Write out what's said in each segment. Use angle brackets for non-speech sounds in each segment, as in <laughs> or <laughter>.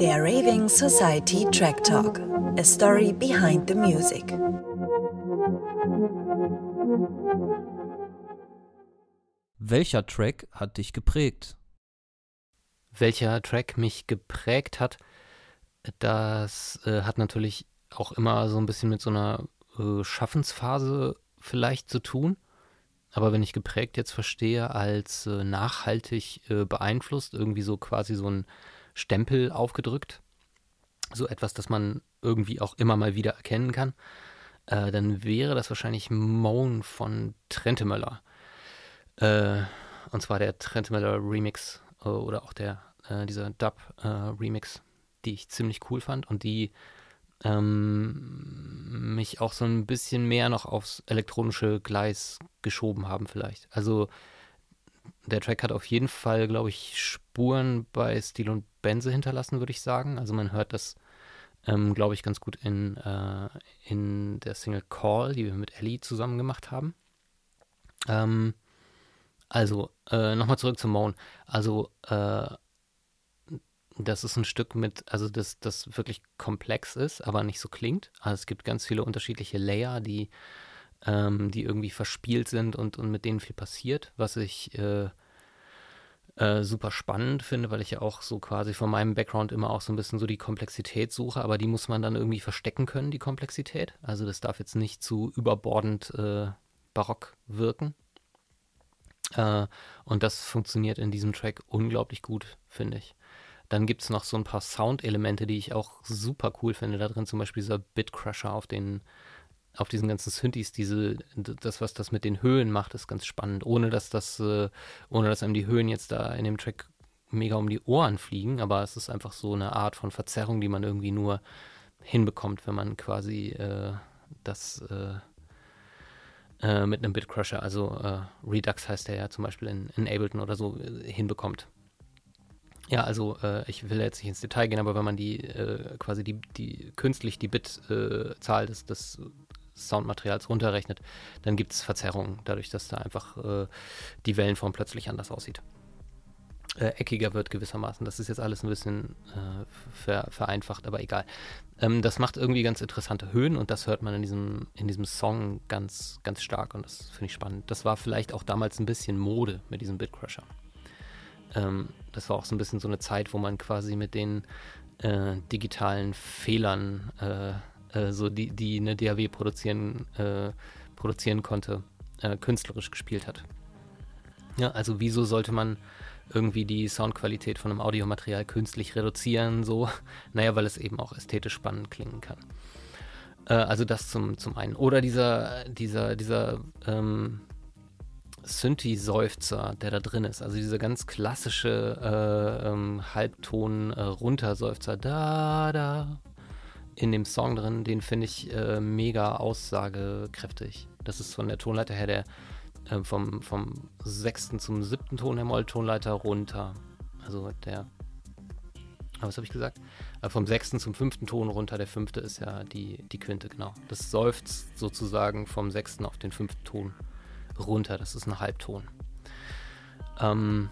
Der Raving Society Track Talk. A story behind the music. Welcher Track hat dich geprägt? Welcher Track mich geprägt hat, das äh, hat natürlich auch immer so ein bisschen mit so einer äh, Schaffensphase vielleicht zu tun. Aber wenn ich geprägt jetzt verstehe als äh, nachhaltig äh, beeinflusst, irgendwie so quasi so ein Stempel aufgedrückt, so etwas, das man irgendwie auch immer mal wieder erkennen kann, äh, dann wäre das wahrscheinlich Moan von Trentemöller. Äh, und zwar der Trentemöller Remix äh, oder auch der, äh, dieser Dub Remix, die ich ziemlich cool fand und die ähm, mich auch so ein bisschen mehr noch aufs elektronische Gleis geschoben haben vielleicht. Also der Track hat auf jeden Fall, glaube ich, Spuren bei Stil und Benze hinterlassen, würde ich sagen. Also man hört das, ähm, glaube ich, ganz gut in, äh, in der Single Call, die wir mit Ellie zusammen gemacht haben. Ähm, also, äh, nochmal zurück zum Moan. Also, äh, das ist ein Stück mit, also das, das wirklich komplex ist, aber nicht so klingt. Also es gibt ganz viele unterschiedliche Layer, die, ähm, die irgendwie verspielt sind und, und mit denen viel passiert, was ich äh, äh, super spannend finde, weil ich ja auch so quasi von meinem Background immer auch so ein bisschen so die Komplexität suche, aber die muss man dann irgendwie verstecken können, die Komplexität. Also das darf jetzt nicht zu überbordend äh, barock wirken. Äh, und das funktioniert in diesem Track unglaublich gut, finde ich. Dann gibt es noch so ein paar Soundelemente, die ich auch super cool finde. Da drin zum Beispiel dieser Bitcrusher auf den, auf diesen ganzen Synthes, diese, das, was das mit den Höhen macht, ist ganz spannend. Ohne dass das, äh, ohne dass einem die Höhen jetzt da in dem Track mega um die Ohren fliegen, aber es ist einfach so eine Art von Verzerrung, die man irgendwie nur hinbekommt, wenn man quasi äh, das äh, äh mit einem Bitcrusher, also äh, Redux heißt der ja zum Beispiel in, in Ableton oder so, äh, hinbekommt. Ja, also äh, ich will jetzt nicht ins Detail gehen, aber wenn man die äh, quasi die, die künstlich die Bit-Zahl des, des Soundmaterials runterrechnet, dann gibt es Verzerrungen, dadurch, dass da einfach äh, die Wellenform plötzlich anders aussieht. Äh, eckiger wird gewissermaßen. Das ist jetzt alles ein bisschen äh, ver, vereinfacht, aber egal. Ähm, das macht irgendwie ganz interessante Höhen und das hört man in diesem, in diesem Song ganz, ganz stark und das finde ich spannend. Das war vielleicht auch damals ein bisschen Mode mit diesem Bitcrusher. Ähm, das war auch so ein bisschen so eine Zeit, wo man quasi mit den äh, digitalen Fehlern, äh, äh, so die, die eine DAW produzieren, äh, produzieren konnte, äh, künstlerisch gespielt hat. Ja, also wieso sollte man irgendwie die Soundqualität von einem Audiomaterial künstlich reduzieren, so? <laughs> Naja, weil es eben auch ästhetisch spannend klingen kann. Äh, also das zum, zum einen. Oder dieser, dieser, dieser ähm, Synthi-Seufzer, der da drin ist. Also dieser ganz klassische äh, ähm, Halbton-Runterseufzer, äh, da, da, in dem Song drin, den finde ich äh, mega aussagekräftig. Das ist von der Tonleiter her der äh, vom, vom sechsten zum siebten Ton der Moll-Tonleiter runter. Also der, was habe ich gesagt? Äh, vom sechsten zum fünften Ton runter. Der fünfte ist ja die, die Quinte, genau. Das seufzt sozusagen vom sechsten auf den fünften Ton runter. Das ist ein Halbton. Ähm,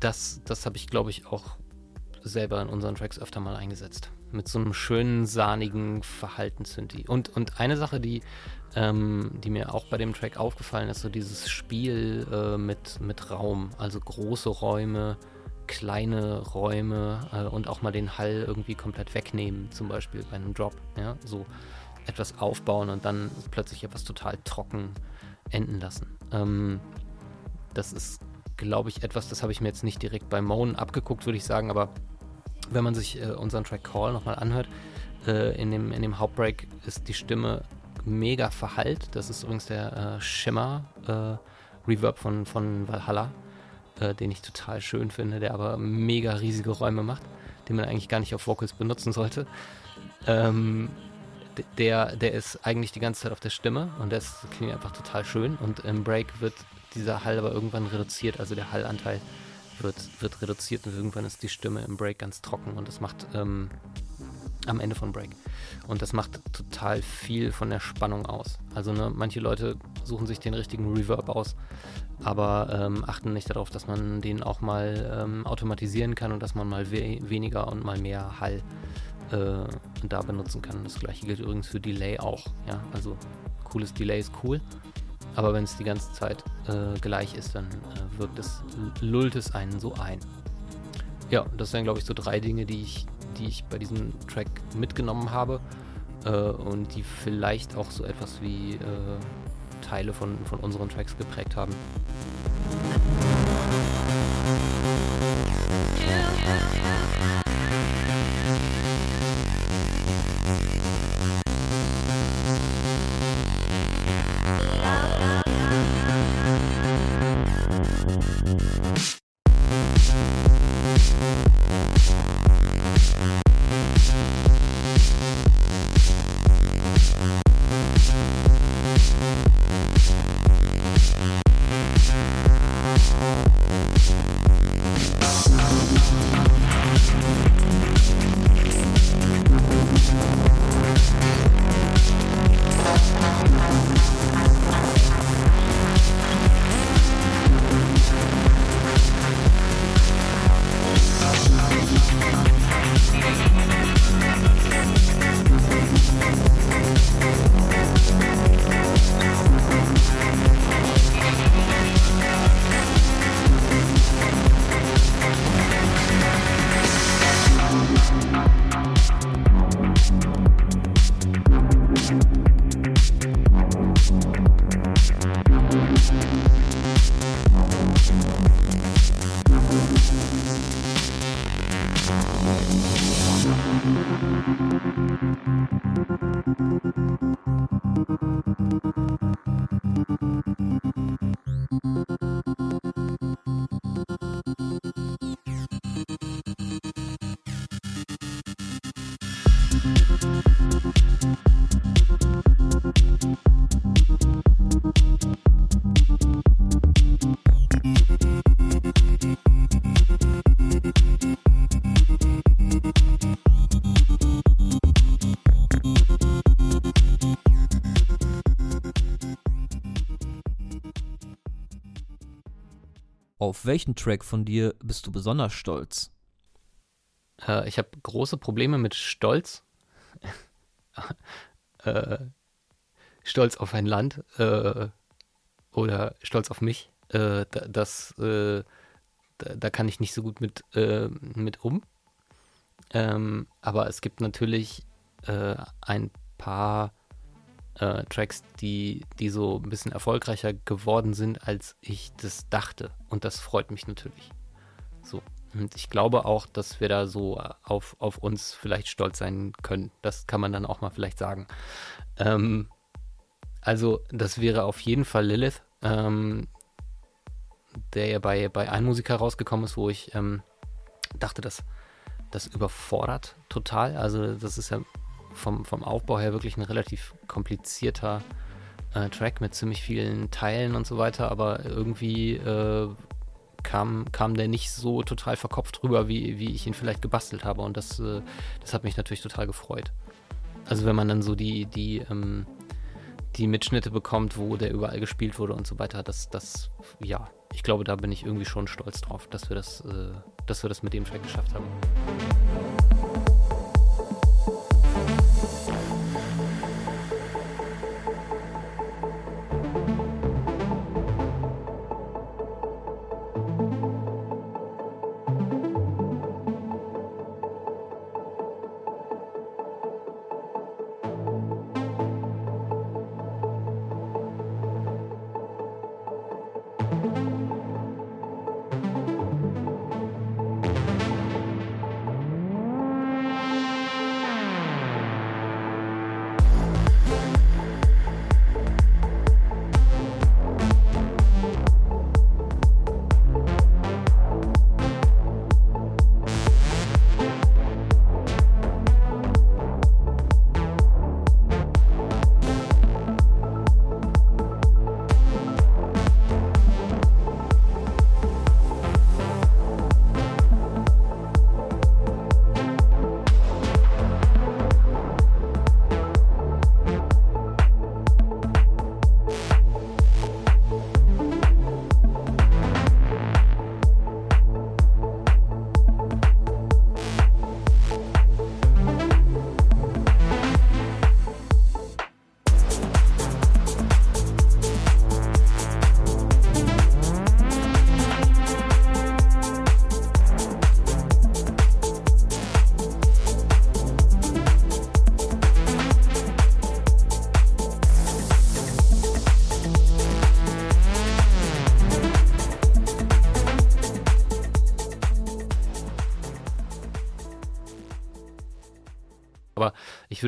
das das habe ich, glaube ich, auch selber in unseren Tracks öfter mal eingesetzt. Mit so einem schönen, sahnigen Verhaltenssynthi. Und, und eine Sache, die, ähm, die mir auch bei dem Track aufgefallen ist, so dieses Spiel äh, mit, mit Raum. Also große Räume, kleine Räume äh, und auch mal den Hall irgendwie komplett wegnehmen, zum Beispiel bei einem Drop. Ja, so etwas aufbauen und dann plötzlich etwas total trocken enden lassen. Ähm, das ist, glaube ich, etwas, das habe ich mir jetzt nicht direkt bei Moan abgeguckt, würde ich sagen, aber wenn man sich äh, unseren Track Call nochmal anhört, äh, in, dem, in dem Hauptbreak ist die Stimme mega verhallt. Das ist übrigens der äh, Shimmer äh, Reverb von, von Valhalla, äh, den ich total schön finde, der aber mega riesige Räume macht, den man eigentlich gar nicht auf Vocals benutzen sollte. Ähm, der, der ist eigentlich die ganze Zeit auf der Stimme und das klingt einfach total schön. Und im Break wird dieser Hall aber irgendwann reduziert, also der Hallanteil wird, wird reduziert und irgendwann ist die Stimme im Break ganz trocken und das macht, ähm, am Ende von Break. Und das macht total viel von der Spannung aus. Also ne, manche Leute suchen sich den richtigen Reverb aus, aber ähm, achten nicht darauf, dass man den auch mal ähm, automatisieren kann und dass man mal we weniger und mal mehr Hall äh, da benutzen kann. Das gleiche gilt übrigens für Delay auch. Ja? Also cooles Delay ist cool, aber wenn es die ganze Zeit äh, gleich ist, dann äh, wirkt es, lullt es einen so ein. Ja, das wären, glaube ich, so drei Dinge, die ich, die ich bei diesem Track mitgenommen habe äh, und die vielleicht auch so etwas wie äh, Teile von, von unseren Tracks geprägt haben. Auf welchen Track von dir bist du besonders stolz? Äh, ich habe große Probleme mit Stolz. <laughs> äh, stolz auf ein Land äh, oder stolz auf mich. Äh, das, äh, da, da, kann ich nicht so gut mit, äh, mit um. Ähm, aber es gibt natürlich ein paar äh, Tracks, die, die so ein bisschen erfolgreicher geworden sind, als ich das dachte. Und das freut mich natürlich. So. Und ich glaube auch, dass wir da so auf, auf uns vielleicht stolz sein können. Das kann man dann auch mal vielleicht sagen. Ähm, also, das wäre auf jeden Fall Lilith, ähm, der ja bei, bei einem Musiker rausgekommen ist, wo ich ähm, dachte, dass das überfordert total. Also, das ist ja vom, vom Aufbau her wirklich ein relativ komplizierter äh, Track mit ziemlich vielen Teilen und so weiter, aber irgendwie äh, kam, kam der nicht so total verkopft rüber, wie, wie ich ihn vielleicht gebastelt habe. Und das, äh, das hat mich natürlich total gefreut. Also wenn man dann so die, die, ähm, die Mitschnitte bekommt, wo der überall gespielt wurde und so weiter, das, das, ja, ich glaube, da bin ich irgendwie schon stolz drauf, dass wir das, äh, dass wir das mit dem Track geschafft haben.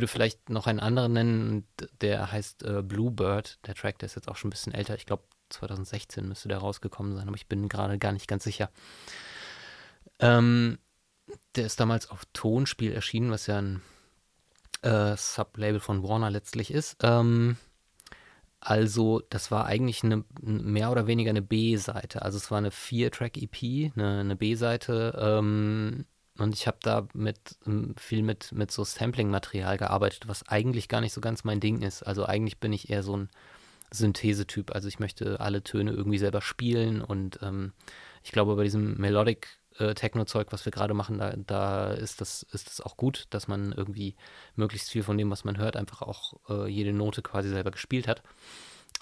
Würde vielleicht noch einen anderen nennen, der heißt äh, Bluebird. Der Track, der ist jetzt auch schon ein bisschen älter. Ich glaube, 2016 müsste der rausgekommen sein, aber ich bin gerade gar nicht ganz sicher. Ähm, der ist damals auf Tonspiel erschienen, was ja ein äh, Sublabel von Warner letztlich ist. Ähm, also, das war eigentlich eine, mehr oder weniger eine B-Seite. Also, es war eine Vier-Track-EP, eine, eine B-Seite. Ähm, und ich habe da mit, ähm, viel mit, mit so Sampling-Material gearbeitet, was eigentlich gar nicht so ganz mein Ding ist. Also, eigentlich bin ich eher so ein Synthesetyp. Also, ich möchte alle Töne irgendwie selber spielen und ähm, ich glaube, bei diesem Melodic äh, was wir gerade machen, da, da ist, das, ist das auch gut, dass man irgendwie möglichst viel von dem, was man hört, einfach auch äh, jede Note quasi selber gespielt hat.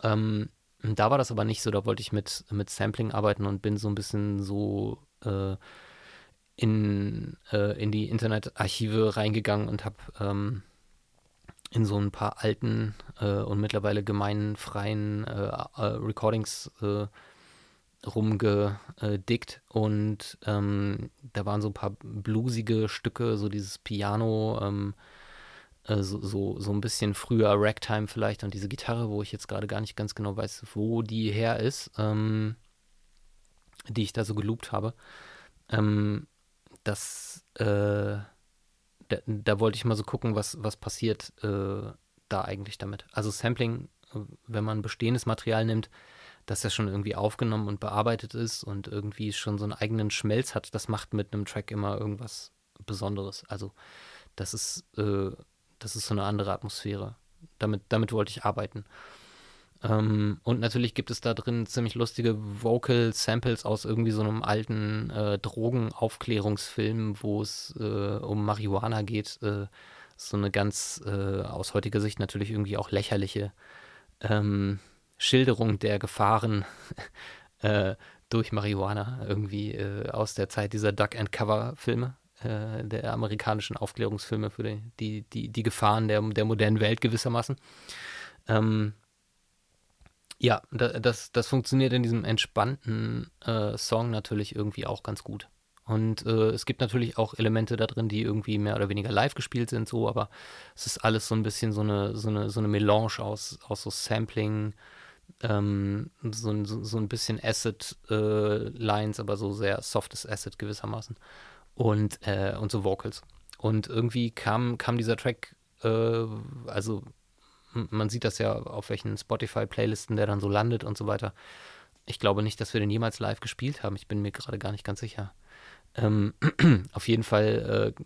Ähm, da war das aber nicht so, da wollte ich mit, mit Sampling arbeiten und bin so ein bisschen so äh, in, äh, in die Internetarchive reingegangen und habe ähm, in so ein paar alten äh, und mittlerweile gemeinfreien äh, äh, Recordings rumgedickt und ähm, da waren so ein paar bluesige Stücke, so dieses Piano, ähm, äh, so, so, so ein bisschen früher Ragtime vielleicht und diese Gitarre, wo ich jetzt gerade gar nicht ganz genau weiß, wo die her ist, ähm, die ich da so geloopt habe. Ähm, das, äh, da, da, wollte ich mal so gucken, was, was passiert äh, da eigentlich damit. Also Sampling, wenn man bestehendes Material nimmt, dass er schon irgendwie aufgenommen und bearbeitet ist und irgendwie schon so einen eigenen Schmelz hat, das macht mit einem Track immer irgendwas Besonderes. Also das ist, äh, das ist so eine andere Atmosphäre. Damit, damit wollte ich arbeiten. Ähm, und natürlich gibt es da drin ziemlich lustige Vocal Samples aus irgendwie so einem alten äh, Drogenaufklärungsfilm, wo es äh, um Marihuana geht. Äh, so eine ganz äh, aus heutiger Sicht natürlich irgendwie auch lächerliche ähm, Schilderung der Gefahren <laughs> äh, durch Marihuana irgendwie äh, aus der Zeit dieser Duck and Cover Filme, äh, der amerikanischen Aufklärungsfilme für die, die, die, die Gefahren der, der modernen Welt gewissermaßen. Ähm, ja, das, das funktioniert in diesem entspannten äh, Song natürlich irgendwie auch ganz gut. Und äh, es gibt natürlich auch Elemente da drin, die irgendwie mehr oder weniger live gespielt sind, so, aber es ist alles so ein bisschen so eine, so eine, so eine Melange aus, aus so Sampling, ähm, so, so, so, ein bisschen Acid-Lines, äh, aber so sehr softes Acid gewissermaßen. Und, äh, und so Vocals. Und irgendwie kam, kam dieser Track, äh, also man sieht das ja auf welchen Spotify-Playlisten der dann so landet und so weiter. Ich glaube nicht, dass wir den jemals live gespielt haben. Ich bin mir gerade gar nicht ganz sicher. Ähm, <clears throat> auf jeden Fall äh,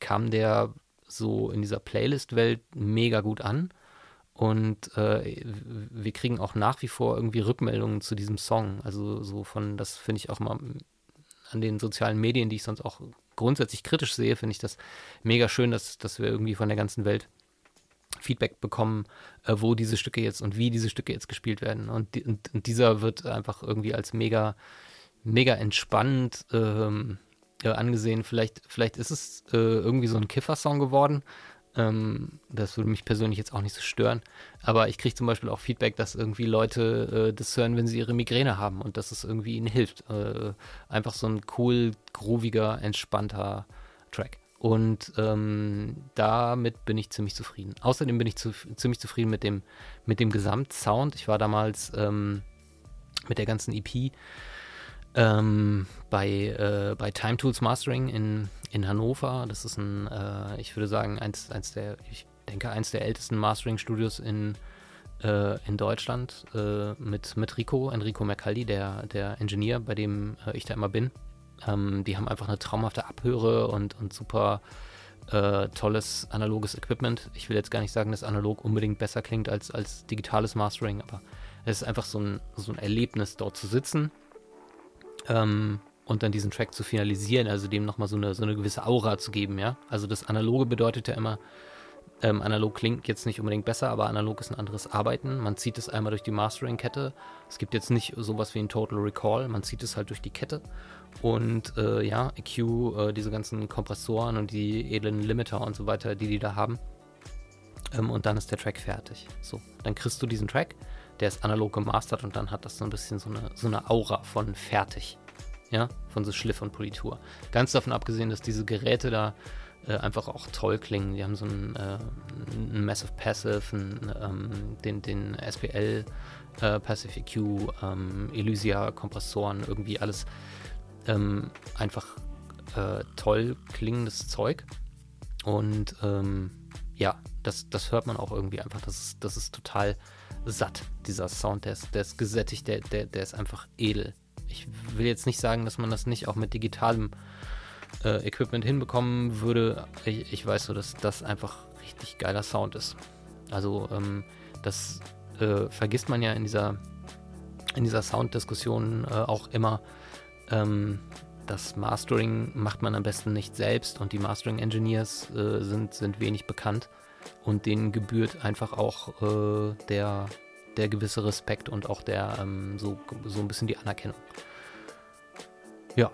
kam der so in dieser Playlist-Welt mega gut an. Und äh, wir kriegen auch nach wie vor irgendwie Rückmeldungen zu diesem Song. Also so von, das finde ich auch mal an den sozialen Medien, die ich sonst auch grundsätzlich kritisch sehe, finde ich das mega schön, dass, dass wir irgendwie von der ganzen Welt Feedback bekommen, äh, wo diese Stücke jetzt und wie diese Stücke jetzt gespielt werden. Und, und, und dieser wird einfach irgendwie als mega, mega entspannt ähm, äh, angesehen. Vielleicht, vielleicht ist es äh, irgendwie so ein Kiffer-Song geworden, ähm, das würde mich persönlich jetzt auch nicht so stören. Aber ich kriege zum Beispiel auch Feedback, dass irgendwie Leute äh, das hören, wenn sie ihre Migräne haben und dass es irgendwie ihnen hilft. Äh, einfach so ein cool, grooviger, entspannter Track. Und ähm, damit bin ich ziemlich zufrieden. Außerdem bin ich zu, ziemlich zufrieden mit dem, mit dem Gesamtsound. Ich war damals ähm, mit der ganzen EP ähm, bei, äh, bei Time Tools Mastering in, in Hannover. Das ist ein, äh, ich würde sagen, eins, eins der, ich denke, eins der ältesten Mastering-Studios in, äh, in Deutschland äh, mit, mit Rico, Enrico Mercalli, der, der Engineer, bei dem äh, ich da immer bin. Ähm, die haben einfach eine traumhafte Abhöre und, und super äh, tolles analoges Equipment. Ich will jetzt gar nicht sagen, dass analog unbedingt besser klingt als, als digitales Mastering, aber es ist einfach so ein, so ein Erlebnis, dort zu sitzen ähm, und dann diesen Track zu finalisieren, also dem nochmal so eine, so eine gewisse Aura zu geben, ja. Also das Analoge bedeutet ja immer, ähm, analog klingt jetzt nicht unbedingt besser, aber analog ist ein anderes Arbeiten. Man zieht es einmal durch die Mastering-Kette. Es gibt jetzt nicht sowas wie ein Total Recall, man zieht es halt durch die Kette. Und äh, ja, EQ, äh, diese ganzen Kompressoren und die edlen Limiter und so weiter, die die da haben. Ähm, und dann ist der Track fertig. So, dann kriegst du diesen Track der ist analog gemastert und dann hat das so ein bisschen so eine, so eine Aura von fertig. Ja, von so Schliff und Politur. Ganz davon abgesehen, dass diese Geräte da äh, einfach auch toll klingen. Die haben so ein, äh, ein Massive Passive, ein, ähm, den, den SPL äh, Passive EQ, ähm, Elysia Kompressoren, irgendwie alles ähm, einfach äh, toll klingendes Zeug. Und ähm, ja, das, das hört man auch irgendwie einfach. Das ist, das ist total satt, dieser Sound. Der ist, der ist gesättigt, der, der, der ist einfach edel. Ich will jetzt nicht sagen, dass man das nicht auch mit digitalem äh, Equipment hinbekommen würde. Ich, ich, weiß so, dass das einfach richtig geiler Sound ist. Also ähm, das äh, vergisst man ja in dieser, in dieser Sounddiskussion äh, auch immer. Ähm, das Mastering macht man am besten nicht selbst und die Mastering Engineers äh, sind, sind wenig bekannt und denen gebührt einfach auch äh, der, der gewisse Respekt und auch der ähm, so, so ein bisschen die Anerkennung. Ja,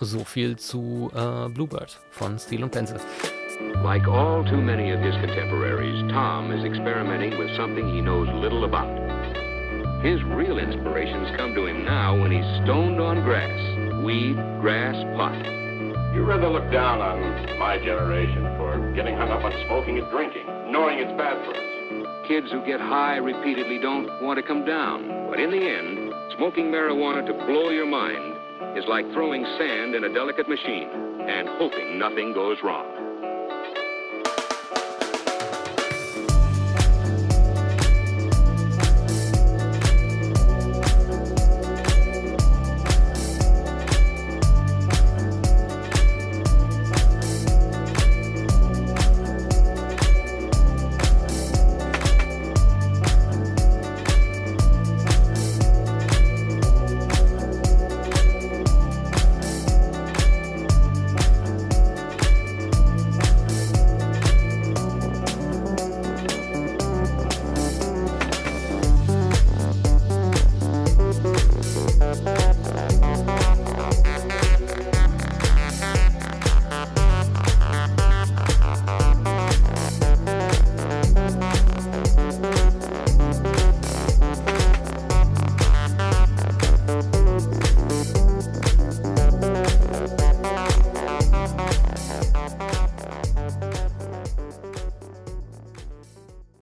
so viel zu äh, Bluebird von Steel und Pencil. Like all too many of his contemporaries, Tom is experimenting with something he knows little about. His real inspirations come to him now when he's stoned on grass, weed, grass, pot. You rather look down on my generation for getting hung up on smoking and drinking, knowing it's bad for us. Kids who get high repeatedly don't want to come down. But in the end, smoking marijuana to blow your mind is like throwing sand in a delicate machine and hoping nothing goes wrong.